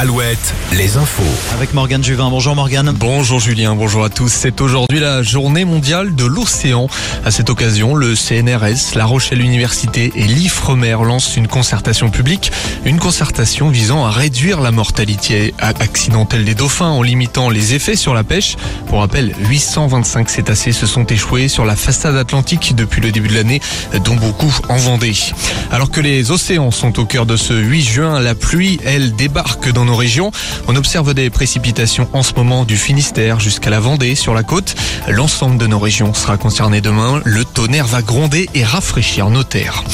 Alouette, les infos. Avec Morgane Juvin. Bonjour Morgane. Bonjour Julien, bonjour à tous. C'est aujourd'hui la journée mondiale de l'océan. À cette occasion, le CNRS, La Rochelle Université et l'IFREMER lancent une concertation publique. Une concertation visant à réduire la mortalité accidentelle des dauphins en limitant les effets sur la pêche. Pour rappel, 825 cétacés se sont échoués sur la façade atlantique depuis le début de l'année, dont beaucoup en Vendée. Alors que les océans sont au cœur de ce 8 juin, la pluie, elle, débarque dans nos régions. On observe des précipitations en ce moment du Finistère jusqu'à la Vendée sur la côte. L'ensemble de nos régions sera concerné demain. Le tonnerre va gronder et rafraîchir nos terres.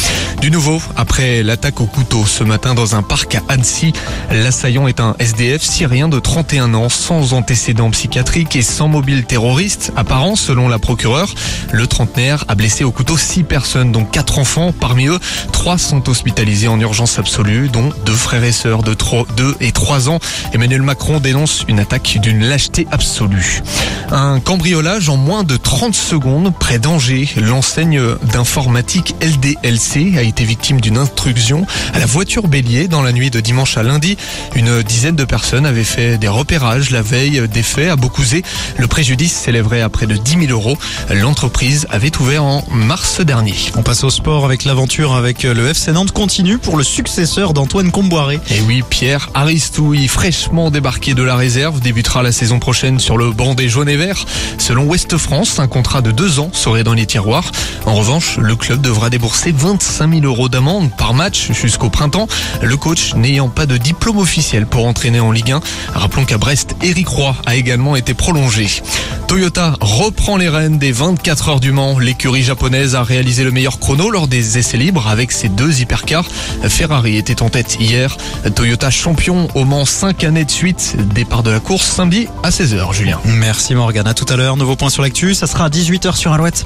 Du nouveau, après l'attaque au couteau ce matin dans un parc à Annecy, l'assaillant est un SDF syrien de 31 ans sans antécédents psychiatriques et sans mobile terroriste apparent selon la procureure. Le trentenaire a blessé au couteau 6 personnes dont 4 enfants. Parmi eux, 3 sont hospitalisés en urgence absolue dont deux frères et sœurs de 2 et 3 ans. Emmanuel Macron dénonce une attaque d'une lâcheté absolue. Un cambriolage en moins de 30 secondes près d'Angers. L'enseigne d'informatique LDLC a été victime d'une intrusion à la voiture bélier dans la nuit de dimanche à lundi. Une dizaine de personnes avaient fait des repérages la veille des faits à Beaucouzé. Le préjudice s'élèverait à près de 10 000 euros. L'entreprise avait ouvert en mars dernier. On passe au sport avec l'aventure avec le FC Nantes continue pour le successeur d'Antoine Comboiré. Et oui, Pierre Aristouille, fraîchement débarqué de la réserve, débutera la saison prochaine sur le banc des jaunes Selon Ouest France, un contrat de deux ans serait dans les tiroirs. En revanche, le club devra débourser 25 000 euros d'amende par match jusqu'au printemps. Le coach n'ayant pas de diplôme officiel pour entraîner en Ligue 1. Rappelons qu'à Brest, Eric Roy a également été prolongé. Toyota reprend les rênes des 24 heures du Mans. L'écurie japonaise a réalisé le meilleur chrono lors des essais libres avec ses deux hypercars. Ferrari était en tête hier. Toyota champion au Mans 5 années de suite. Départ de la course samedi à 16h, Julien. Merci Morgane. À tout à l'heure. Nouveau point sur l'actu. Ça sera à 18h sur Alouette.